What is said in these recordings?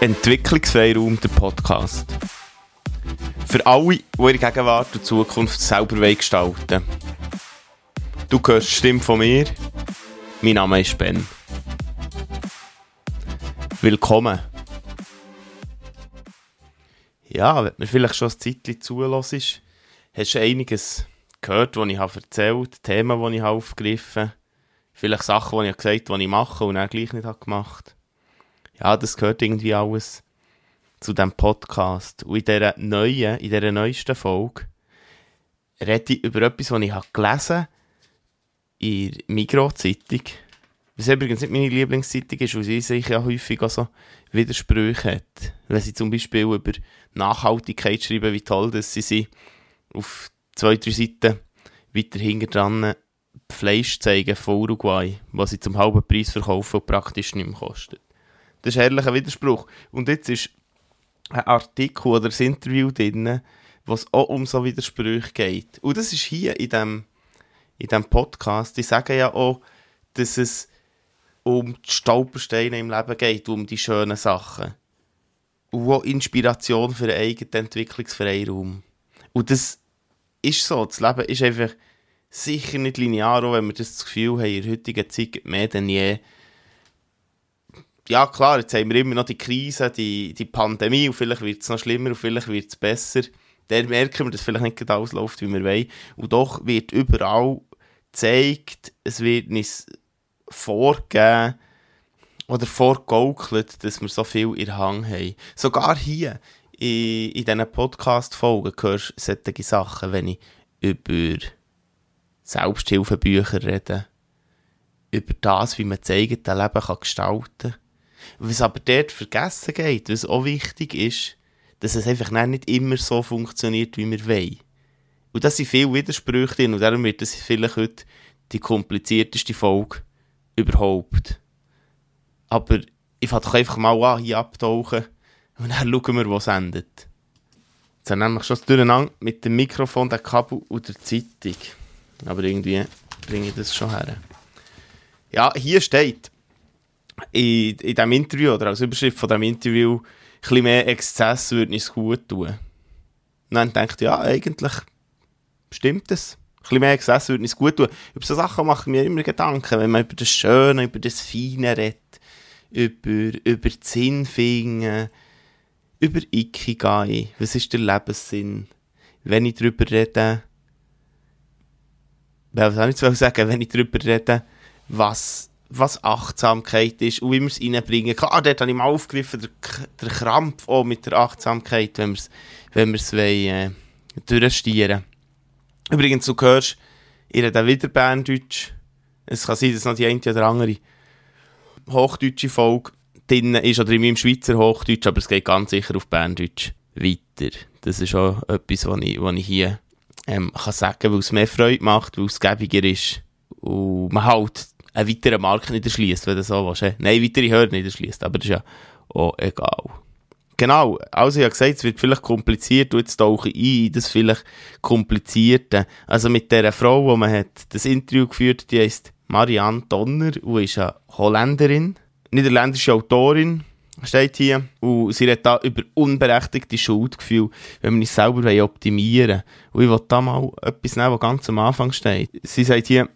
Entwicklungsfreiraum, der Podcast. Für alle, die ihre Gegenwart und Zukunft selber gestalten Du hörst die Stimme von mir. Mein Name ist Ben. Willkommen. Ja, wenn mir vielleicht schon ein Zeitchen zulässt, hast du einiges gehört, was ich erzählt habe, Themen, die ich aufgegriffen habe, vielleicht Sachen, die ich gesagt habe, die ich mache und dann gleich nicht gemacht habe. Ja, das gehört irgendwie alles zu diesem Podcast. Und in dieser neuen, in dieser neuesten Folge rede ich über etwas, was ich habe gelesen habe in der Migros-Zeitung. Was übrigens nicht meine Lieblingszeitung ist, weil sie sich ja häufig auch so Widersprüche hat. Wenn sie zum Beispiel über Nachhaltigkeit schreiben, wie toll dass sie sind, auf zwei, drei Seiten weiter hinten dran Fleisch zeigen von Uruguay, was sie zum halben Preis verkaufen und praktisch nicht mehr kostet. Das ist ein herrlicher Widerspruch. Und jetzt ist ein Artikel oder ein Interview drin, was auch um so Widersprüche geht. Und das ist hier in dem, in dem Podcast. Die sagen ja auch, dass es um die Stolpersteine im Leben geht, um die schönen Sachen. Und auch Inspiration für einen eigenen Entwicklungsfreiraum. Und das ist so. Das Leben ist einfach sicher nicht linear, auch wenn wir das Gefühl haben, in der heutigen Zeit mehr denn je. Ja, klar, jetzt haben wir immer noch die Krise, die, die Pandemie, und vielleicht wird es noch schlimmer und vielleicht wird es besser. Dann merken wir, dass vielleicht nicht alles läuft, wie wir wollen. Und doch wird überall gezeigt, es wird uns vorgegeben oder vorgegaukelt, dass wir so viel in der Hang haben. Sogar hier in, in diesen Podcast-Folgen hörst du solche Sachen, wenn ich über Selbsthilfebücher rede, über das, wie man das eigene Leben kann gestalten kann. Was aber dort vergessen geht, was auch wichtig ist, dass es einfach nicht immer so funktioniert, wie wir wollen. Und das sind viele Widersprüche drin und darum wird das vielleicht heute die komplizierteste Folge überhaupt. Aber ich fange doch einfach mal an, hier abtauchen und dann schauen wir, wo es endet. Jetzt haben wir nämlich schon das Durcheinander mit dem Mikrofon, dem Kabel und der Zeitung. Aber irgendwie bringe ich das schon her. Ja, hier steht in, in diesem Interview oder als Überschrift von diesem Interview, ein bisschen mehr Exzess würde uns gut tun. Und dann denkt ja, eigentlich stimmt das. Ein bisschen mehr Exzess würde uns gut tun. Über so Sachen mache ich mir immer Gedanken, wenn man über das Schöne, über das Feine redet, über, über finden, über Ikigai. Was ist der Lebenssinn? Wenn ich darüber rede, was soll ich sagen, wenn ich darüber rede, was, was Achtsamkeit ist und wie man es reinbringen kann. Ah, dort habe ich mal aufgegriffen, der, der Krampf auch mit der Achtsamkeit, wenn wir es wenn äh, durchstieren. Übrigens, du hörst, ich rede wieder Berndeutsch. Es kann sein, dass noch die eine oder andere hochdeutsche Folge drin ist oder in meinem Schweizer Hochdeutsch, aber es geht ganz sicher auf Berndeutsch weiter. Das ist auch etwas, was ich, was ich hier ähm, kann sagen, weil es mehr Freude macht, weil es gäbiger ist und man halt einen weiteren Markt nicht erschließt, wenn du so willst. Nein, weitere Hürden nicht erschließt, aber das ist ja auch egal. Genau, also ich habe gesagt, es wird vielleicht kompliziert, und jetzt tauche ich ein, das vielleicht komplizierte. Also mit der Frau, die man hat das Interview geführt, die heißt Marianne Donner und ist eine Holländerin, niederländische Autorin, steht hier. Und sie redet da über unberechtigte Schuldgefühle, wenn wir uns selber optimieren wollen. Und ich will da mal etwas nehmen, was ganz am Anfang steht. Sie sagt hier,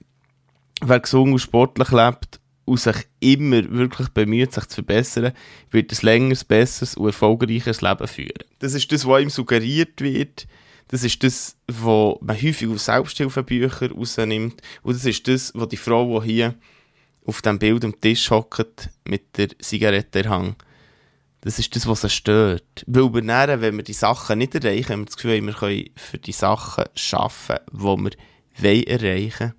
wer gesund und sportlich lebt und sich immer wirklich bemüht, sich zu verbessern, wird ein längeres, besseres und erfolgreicheres Leben führen. Das ist das, was ihm suggeriert wird. Das ist das, was man häufig aus Selbsthilfebüchern rausnimmt. Und das ist das, was die Frau, die hier auf dem Bild am Tisch hockt, mit der Zigarette in das ist das, was sie stört. Weil wir dann, wenn wir die Sachen nicht erreichen, haben wir das Gefühl, wir können für die Sachen arbeiten, die wir wollen erreichen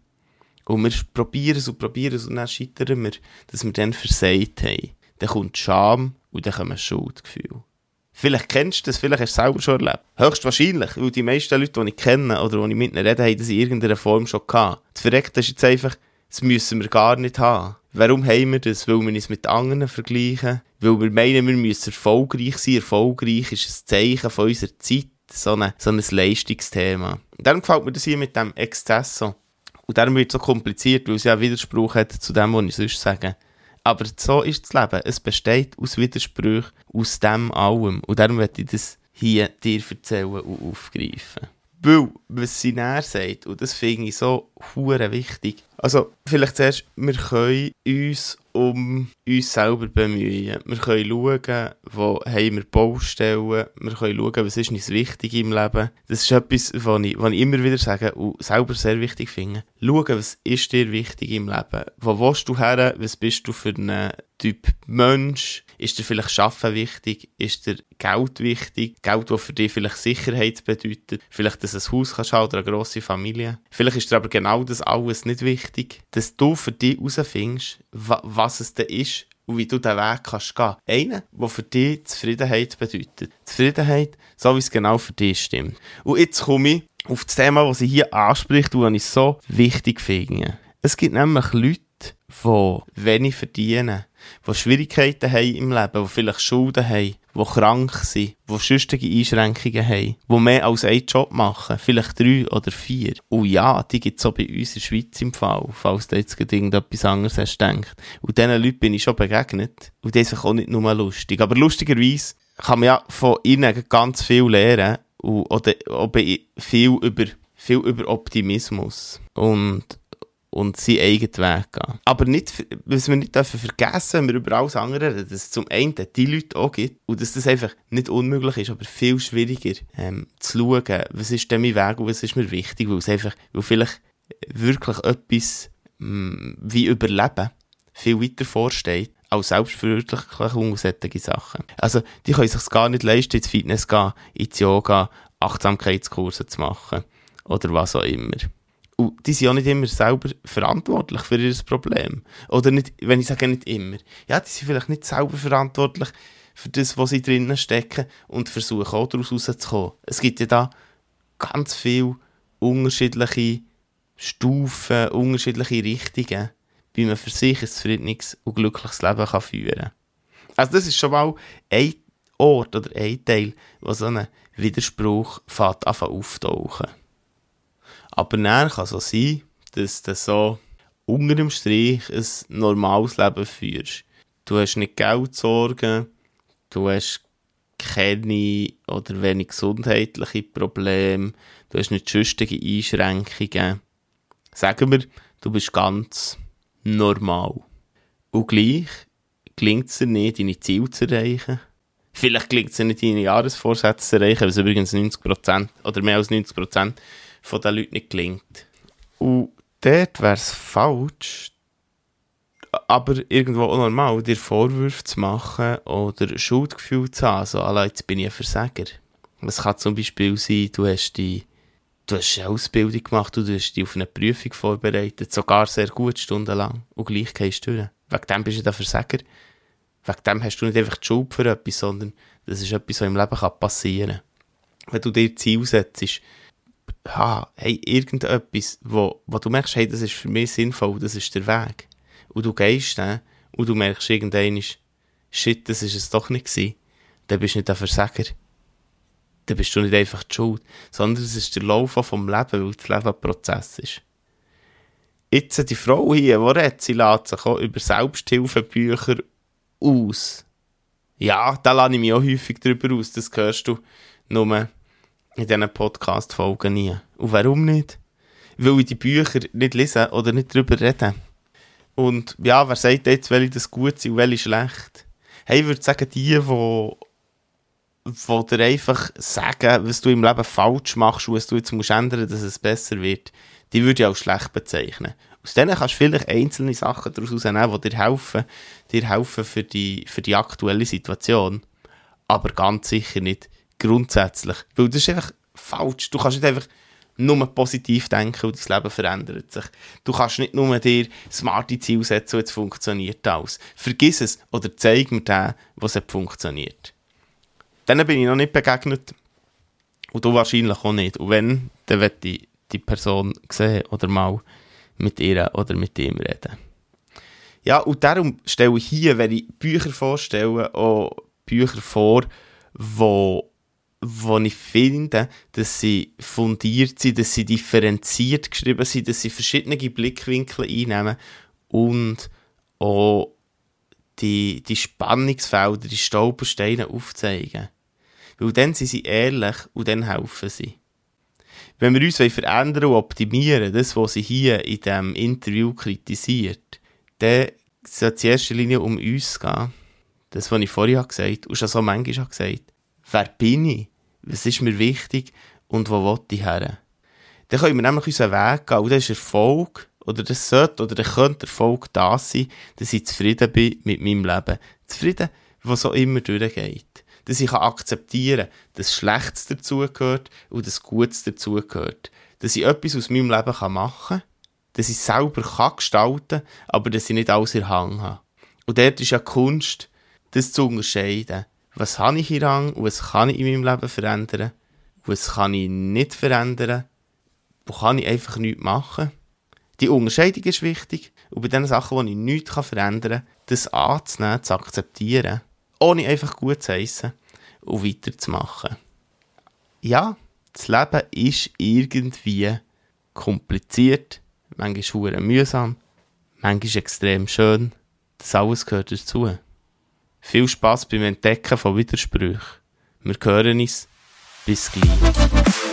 Und wir probieren es und probieren es und dann scheitern wir, dass wir dann versagt haben. Dann kommt Scham und dann kommen Schuldgefühle. Vielleicht kennst du das, vielleicht hast du es selber schon erlebt. Höchstwahrscheinlich, weil die meisten Leute, die ich kenne oder die ich mit ihnen rede, haben das in irgendeiner Form schon gehabt. Das Verreckte ist jetzt einfach, das müssen wir gar nicht haben. Warum haben wir das? Weil wir uns mit anderen vergleichen. Weil wir meinen, wir müssen erfolgreich sein. Erfolgreich ist ein Zeichen von unserer Zeit. So, eine, so ein Leistungsthema. Und darum gefällt mir das hier mit dem Exzess so. Und darum wird es so kompliziert, weil es ja Widerspruch hat zu dem, was ich sonst sage. Aber so ist das Leben. Es besteht aus Widersprüchen, aus dem allem. Und darum werde ich das hier dir erzählen und aufgreifen. Weil, was sie näher sagt, und das finde ich so hure wichtig. Also, vielleicht zuerst, wir können uns um uns selber bemühen. Wir können schauen, wo haben wir Baustellen, wir können schauen, was ist uns wichtig im Leben. Das ist etwas, was ich, was ich immer wieder sage und selber sehr wichtig finde. Schauen, was ist dir wichtig im Leben? Wo willst du her? Was bist du für ein Typ Mensch? Ist dir vielleicht Schaffen wichtig? Ist dir Geld wichtig? Geld, das für dich vielleicht Sicherheit bedeutet? Vielleicht, dass du ein Haus kannst oder eine grosse Familie? Vielleicht ist dir aber genau das alles nicht wichtig. Dass du für dich herausfindest, was es denn ist und wie du den Weg kannst gehen. Einer, der für dich Zufriedenheit bedeutet. Zufriedenheit, so wie es genau für dich stimmt. Und jetzt komme ich auf das Thema, das sie hier anspricht und ich so wichtig finde. Es gibt nämlich Leute, die wenig verdienen, die Schwierigkeiten haben im Leben, die vielleicht Schulden haben, die krank sind, die sonstige Einschränkungen haben, die mehr als einen Job machen, vielleicht drei oder vier. Und ja, die gibt es auch bei uns in der Schweiz im Fall, falls du jetzt irgendetwas anderes hast gedacht. Und diesen Leuten bin ich schon begegnet. Und die sind auch nicht nur lustig. Aber lustigerweise kann man ja von ihnen ganz viel lernen oder, oder viel über, viel über Optimismus. Und und seinen eigenen Weg gehen. Aber nicht, was wir nicht dürfen vergessen, wenn wir über alles andere reden, dass es zum einen die Leute auch gibt und dass das einfach nicht unmöglich ist, aber viel schwieriger ähm, zu schauen, was ist denn mein Weg und was ist mir wichtig, weil es einfach, weil vielleicht wirklich etwas mh, mm, wie Überleben viel weiter vorsteht als Selbstverwirklichung und solche Sachen. Also, die können sich gar nicht leisten, ins Fitness gehen, ins Yoga, Achtsamkeitskurse zu machen oder was auch immer. Und die sind auch nicht immer selber verantwortlich für ihr Problem. Oder nicht, wenn ich sage nicht immer. Ja, die sind vielleicht nicht selber verantwortlich für das, was sie drinnen stecken und versuchen auch daraus rauszukommen. Es gibt ja da ganz viele unterschiedliche Stufen, unterschiedliche Richtungen, wie man für sich ein zufriedenes und glückliches Leben kann führen kann. Also das ist schon mal ein Ort oder ein Teil, wo so ein Widerspruch fährt auftauchen. Aber dann kann es auch sein, dass du so unter dem Strich ein normales Leben führst. Du hast nicht Geldsorgen, du hast keine oder wenig gesundheitliche Probleme, du hast nicht sonstige Einschränkungen. Sagen wir, du bist ganz normal. Und gleich gelingt es dir nicht, deine Ziele zu erreichen. Vielleicht gelingt es dir nicht, deine Jahresvorsätze zu erreichen, was übrigens 90% oder mehr als 90% von den Leuten nicht gelingt. Und dort wäre es falsch, aber irgendwo auch normal, dir Vorwürfe zu machen oder Schuldgefühl zu haben. So, also, jetzt bin ich ein Versager. Es kann zum Beispiel sein, du hast die du hast eine Ausbildung gemacht du hast dich auf eine Prüfung vorbereitet, sogar sehr gut, stundenlang, und gleich gehst du durch. Wegen dem bist du der Versager. Wegen dem hast du nicht einfach die Schuld für etwas, sondern das ist etwas, was im Leben passieren kann. Wenn du dir Ziel setzt, ha, hey, irgendetwas, wo, wo du merkst, hey, das ist für mich sinnvoll, das ist der Weg. Und du gehst dann und du merkst irgendwann, shit, das ist es doch nicht gewesen. Dann bist du nicht ein Versager. Dann bist du nicht einfach die Schuld, sondern es ist der Lauf vom Leben, weil das Leben ein Prozess ist. Jetzt die Frau hier, die redet, sie lässt sich auch über Selbsthilfebücher aus. Ja, da lade ich mich auch häufig drüber aus, das hörst du nur in diesen Podcast-Folgen nie. Und warum nicht? Weil ich die Bücher nicht lesen oder nicht darüber reden. Und ja, wer sagt jetzt, welche das gut sind und welche schlecht? Hey, ich würde sagen, die, die, die dir einfach sagen, was du im Leben falsch machst und was du jetzt musst ändern, dass es besser wird, die würde ich auch schlecht bezeichnen. Aus denen kannst du vielleicht einzelne Sachen daraus nehmen, die dir helfen, dir helfen für die, für die aktuelle Situation. Aber ganz sicher nicht Grundsätzlich. Weil das ist einfach falsch. Du kannst nicht einfach nur positiv denken und dein Leben verändert sich. Du kannst nicht nur dir smarte Ziele setzen und jetzt funktioniert alles. Vergiss es oder zeig mir den, was funktioniert. Denen bin ich noch nicht begegnet und du wahrscheinlich auch nicht. Und wenn, dann werde ich die Person sehen oder mal mit ihr oder mit ihm reden. Ja, und darum stelle ich hier, wenn ich Bücher vorstelle, auch Bücher vor, die wo ich finde, dass sie fundiert sind, dass sie differenziert geschrieben sind, dass sie verschiedene Blickwinkel einnehmen und auch die, die Spannungsfelder, die Stolpersteine aufzeigen. Weil dann sind sie ehrlich und dann helfen sie. Wenn wir uns verändern und optimieren, das, was sie hier in diesem Interview kritisiert, dann sollte es in erster Linie um uns gehen. Das, was ich vorher gesagt habe und schon so manchmal gesagt Wer bin ich? Was ist mir wichtig? Und wo will ich her? Dann können wir nämlich unseren Weg gehen. Und das ist Erfolg. Oder das sollte, oder das könnte Erfolg da sein, dass ich zufrieden bin mit meinem Leben. Zufrieden, was so immer durchgeht. Dass ich akzeptieren kann, dass Schlechtes dazugehört und dass Gutes dazugehört. Dass ich etwas aus meinem Leben machen kann, dass ich es selber kann gestalten aber dass ich nicht alles in Hang habe. Und dort ist ja Kunst, das zu unterscheiden. Was habe ich in Hang und was kann ich in meinem Leben verändern? Was kann ich nicht verändern? Wo kann ich einfach nichts machen? Die Unterscheidung ist wichtig und bei den Sachen, die ich nichts verändern kann, das anzunehmen, zu akzeptieren, ohne einfach gut zu heissen und weiterzumachen. Ja, das Leben ist irgendwie kompliziert, manchmal mühsam, manchmal extrem schön. Das alles gehört dazu. Viel Spaß beim Entdecken von Widersprüchen. Wir hören uns. Bis gleich.